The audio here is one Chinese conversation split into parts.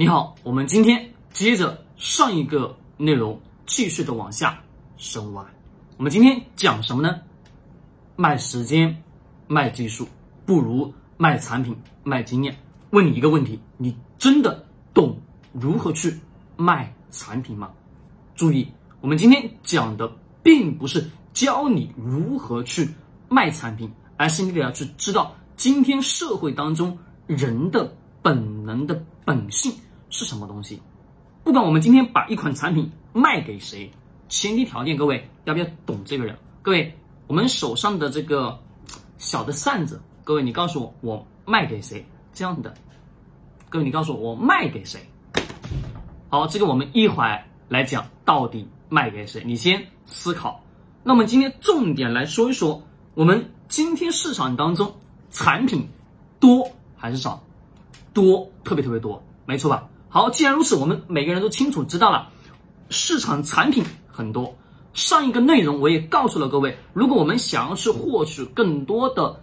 你好，我们今天接着上一个内容，继续的往下深挖。我们今天讲什么呢？卖时间、卖技术，不如卖产品、卖经验。问你一个问题：你真的懂如何去卖产品吗？注意，我们今天讲的并不是教你如何去卖产品，而是你得要去知道今天社会当中人的本能的本性是什么东西。不管我们今天把一款产品卖给谁，前提条件，各位要不要懂这个人？各位。我们手上的这个小的扇子，各位，你告诉我，我卖给谁？这样的，各位，你告诉我，我卖给谁？好，这个我们一会儿来讲，到底卖给谁？你先思考。那么今天重点来说一说，我们今天市场当中产品多还是少？多，特别特别多，没错吧？好，既然如此，我们每个人都清楚知道了，市场产品很多。上一个内容我也告诉了各位，如果我们想要去获取更多的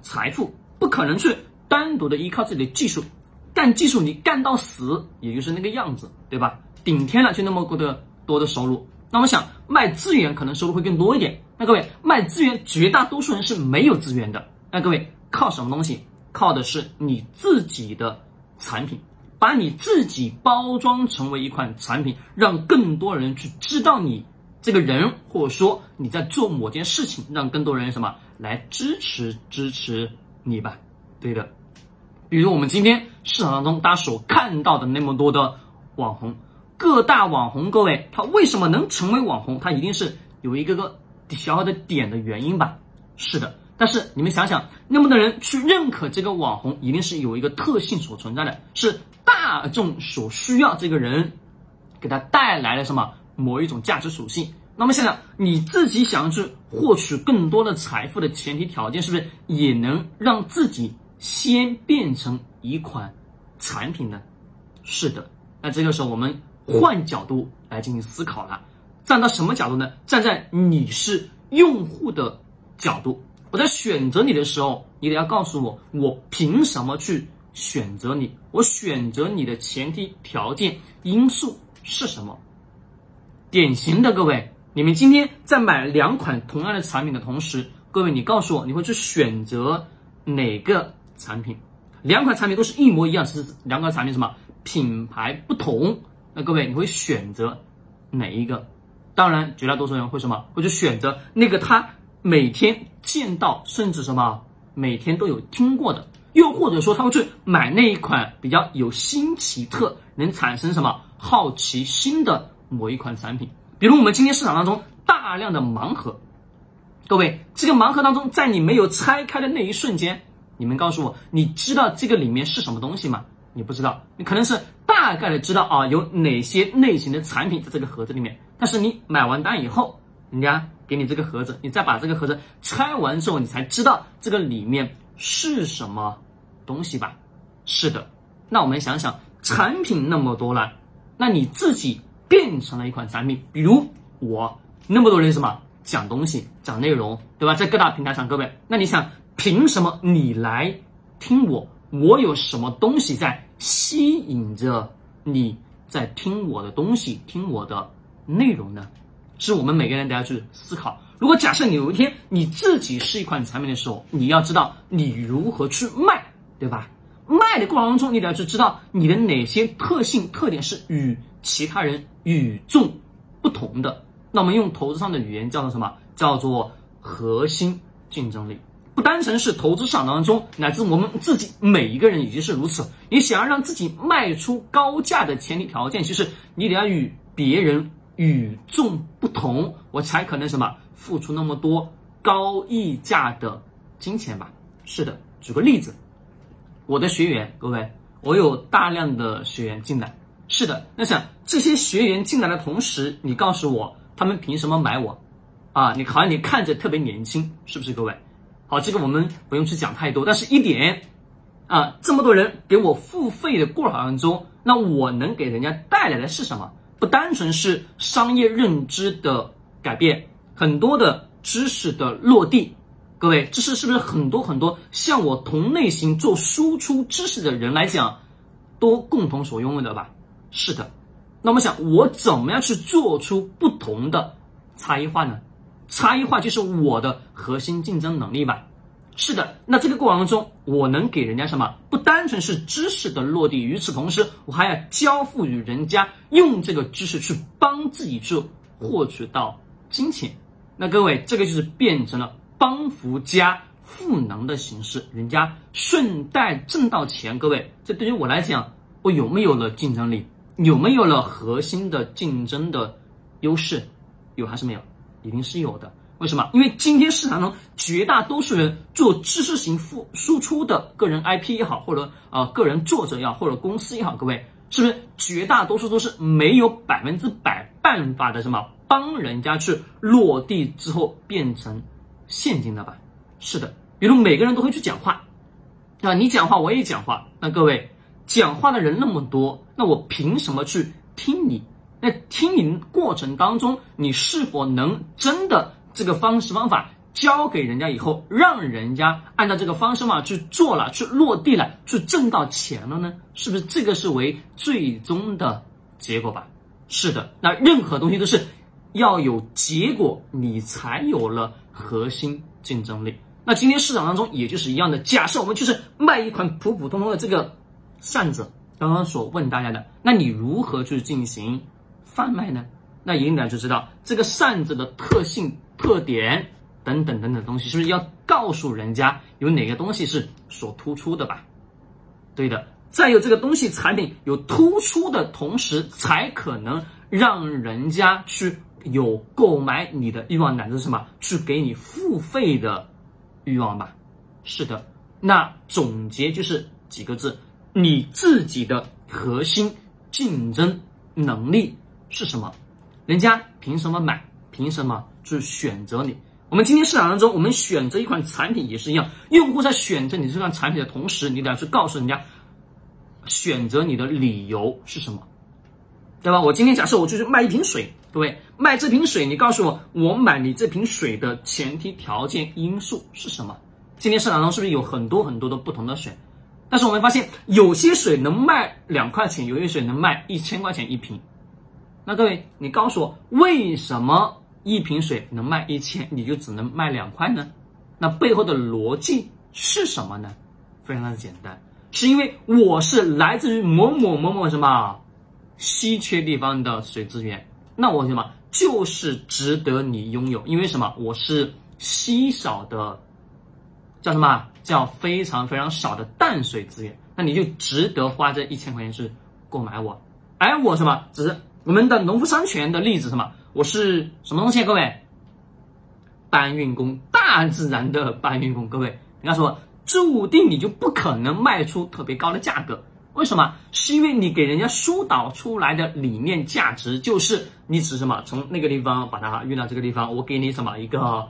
财富，不可能去单独的依靠自己的技术，干技术你干到死也就是那个样子，对吧？顶天了就那么多的多的收入，那我想卖资源可能收入会更多一点。那各位卖资源，绝大多数人是没有资源的。那各位靠什么东西？靠的是你自己的产品，把你自己包装成为一款产品，让更多人去知道你。这个人，或者说你在做某件事情，让更多人什么来支持支持你吧？对的，比如我们今天市场当中大家所看到的那么多的网红，各大网红，各位他为什么能成为网红？他一定是有一个个小小的点的原因吧？是的，但是你们想想，那么多人去认可这个网红，一定是有一个特性所存在的，是大众所需要这个人给他带来了什么？某一种价值属性，那么现在你自己想要去获取更多的财富的前提条件，是不是也能让自己先变成一款产品呢？是的，那这个时候我们换角度来进行思考了，站到什么角度呢？站在你是用户的角度，我在选择你的时候，你得要告诉我，我凭什么去选择你？我选择你的前提条件因素是什么？典型的各位，你们今天在买两款同样的产品的同时，各位你告诉我，你会去选择哪个产品？两款产品都是一模一样，是两款产品什么品牌不同？那各位你会选择哪一个？当然，绝大多数人会什么？会去选择那个他每天见到，甚至什么每天都有听过的，又或者说他会去买那一款比较有新奇特，能产生什么好奇心的。某一款产品，比如我们今天市场当中大量的盲盒，各位，这个盲盒当中，在你没有拆开的那一瞬间，你们告诉我，你知道这个里面是什么东西吗？你不知道，你可能是大概的知道啊，有哪些类型的产品在这个盒子里面，但是你买完单以后，人家给你这个盒子，你再把这个盒子拆完之后，你才知道这个里面是什么东西吧？是的，那我们想想，产品那么多了，那你自己。变成了一款产品，比如我那么多人什么讲东西、讲内容，对吧？在各大平台上，各位，那你想凭什么你来听我？我有什么东西在吸引着你在听我的东西、听我的内容呢？是我们每个人都要去思考。如果假设你有一天你自己是一款产品的时候，你要知道你如何去卖，对吧？卖的过程当中，你得要去知道你的哪些特性、特点是与其他人与众不同的。那我们用投资上的语言叫做什么？叫做核心竞争力。不单纯是投资市场当中，乃至我们自己每一个人已经是如此。你想要让自己卖出高价的前提条件，其实你得要与别人与众不同，我才可能什么付出那么多高溢价的金钱吧？是的，举个例子。我的学员，各位，我有大量的学员进来。是的，那想这些学员进来的同时，你告诉我，他们凭什么买我？啊，你好像你看着特别年轻，是不是？各位，好，这个我们不用去讲太多。但是一点，啊，这么多人给我付费的过程当中，那我能给人家带来的是什么？不单纯是商业认知的改变，很多的知识的落地。各位，这是是不是很多很多像我同类型做输出知识的人来讲，都共同所拥有的吧？是的。那我想，我怎么样去做出不同的差异化呢？差异化就是我的核心竞争能力吧？是的。那这个过程中，我能给人家什么？不单纯是知识的落地，与此同时，我还要交付于人家，用这个知识去帮自己去获取到金钱。那各位，这个就是变成了帮扶加赋能的形式，人家顺带挣到钱。各位，这对于我来讲，我有没有了竞争力？有没有了核心的竞争的优势？有还是没有？一定是有的。为什么？因为今天市场中绝大多数人做知识型付输出的个人 IP 也好，或者啊个人作者也好，或者公司也好，各位是不是绝大多数都是没有百分之百办法的什么帮人家去落地之后变成现金的吧？是的，比如每个人都会去讲话，啊，你讲话我也讲话，那各位。讲话的人那么多，那我凭什么去听你？那听你过程当中，你是否能真的这个方式方法教给人家以后，让人家按照这个方式嘛去做了，去落地了，去挣到钱了呢？是不是这个是为最终的结果吧？是的，那任何东西都是要有结果，你才有了核心竞争力。那今天市场当中也就是一样的，假设我们就是卖一款普普通通的这个。扇子刚刚所问大家的，那你如何去进行贩卖呢？那一定就知道这个扇子的特性、特点等等等等东西，是不是要告诉人家有哪个东西是所突出的吧？对的，再有这个东西产品有突出的同时，才可能让人家去有购买你的欲望，乃至什么去给你付费的欲望吧？是的，那总结就是几个字。你自己的核心竞争能力是什么？人家凭什么买？凭什么去选择你？我们今天市场当中，我们选择一款产品也是一样，用户在选择你这款产品的同时，你得要去告诉人家选择你的理由是什么，对吧？我今天假设我就是卖一瓶水，各位卖这瓶水，你告诉我，我买你这瓶水的前提条件因素是什么？今天市场中是不是有很多很多的不同的水？但是我们发现，有些水能卖两块钱，有些水能卖一千块钱一瓶。那各位，你告诉我，为什么一瓶水能卖一千，你就只能卖两块呢？那背后的逻辑是什么呢？非常的简单，是因为我是来自于某某某某什么稀缺地方的水资源，那我什么就是值得你拥有，因为什么？我是稀少的。叫什么？叫非常非常少的淡水资源，那你就值得花这一千块钱去购买我。而我什么？只是我们的农夫山泉的例子什么？我是什么东西？各位，搬运工，大自然的搬运工。各位，你告诉我，注定你就不可能卖出特别高的价格。为什么？是因为你给人家疏导出来的理念价值，就是你只什么从那个地方把它运到这个地方，我给你什么一个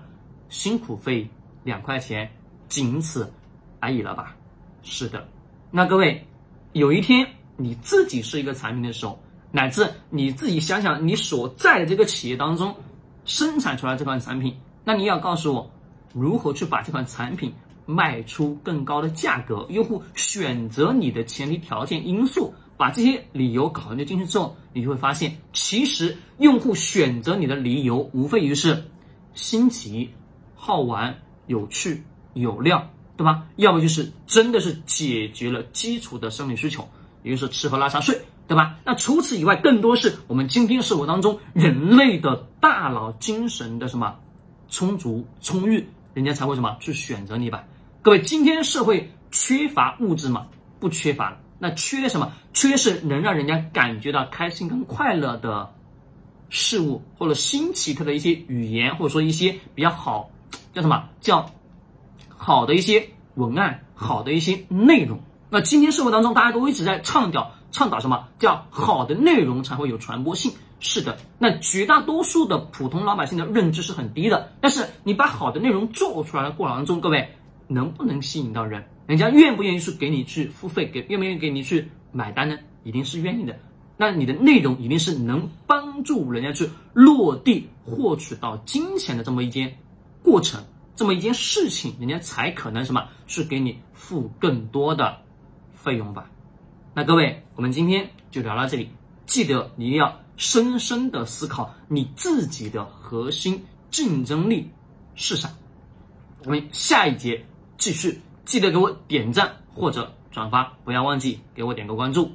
辛苦费两块钱。仅此而已了吧？是的，那各位，有一天你自己是一个产品的时候，乃至你自己想想你所在的这个企业当中生产出来这款产品，那你要告诉我如何去把这款产品卖出更高的价格，用户选择你的前提条件因素，把这些理由考虑进去之后，你就会发现，其实用户选择你的理由无非于是新奇、好玩、有趣。有料，对吧？要么就是真的是解决了基础的生理需求，也就是吃喝拉撒睡，对吧？那除此以外，更多是我们今天生活当中人类的大脑精神的什么充足充裕，人家才会什么去选择你吧？各位，今天社会缺乏物质吗？不缺乏，那缺什么？缺是能让人家感觉到开心跟快乐的事物，或者新奇特的一些语言，或者说一些比较好叫什么叫？好的一些文案，好的一些内容。那今天社会当中，大家都一直在倡导倡导什么叫好的内容才会有传播性？是的，那绝大多数的普通老百姓的认知是很低的。但是你把好的内容做出来的过程当中，各位能不能吸引到人？人家愿不愿意去给你去付费？给愿不愿意给你去买单呢？一定是愿意的。那你的内容一定是能帮助人家去落地获取到金钱的这么一件过程。这么一件事情，人家才可能什么，是给你付更多的费用吧？那各位，我们今天就聊到这里，记得你要深深的思考你自己的核心竞争力是啥。我们下一节继续，记得给我点赞或者转发，不要忘记给我点个关注。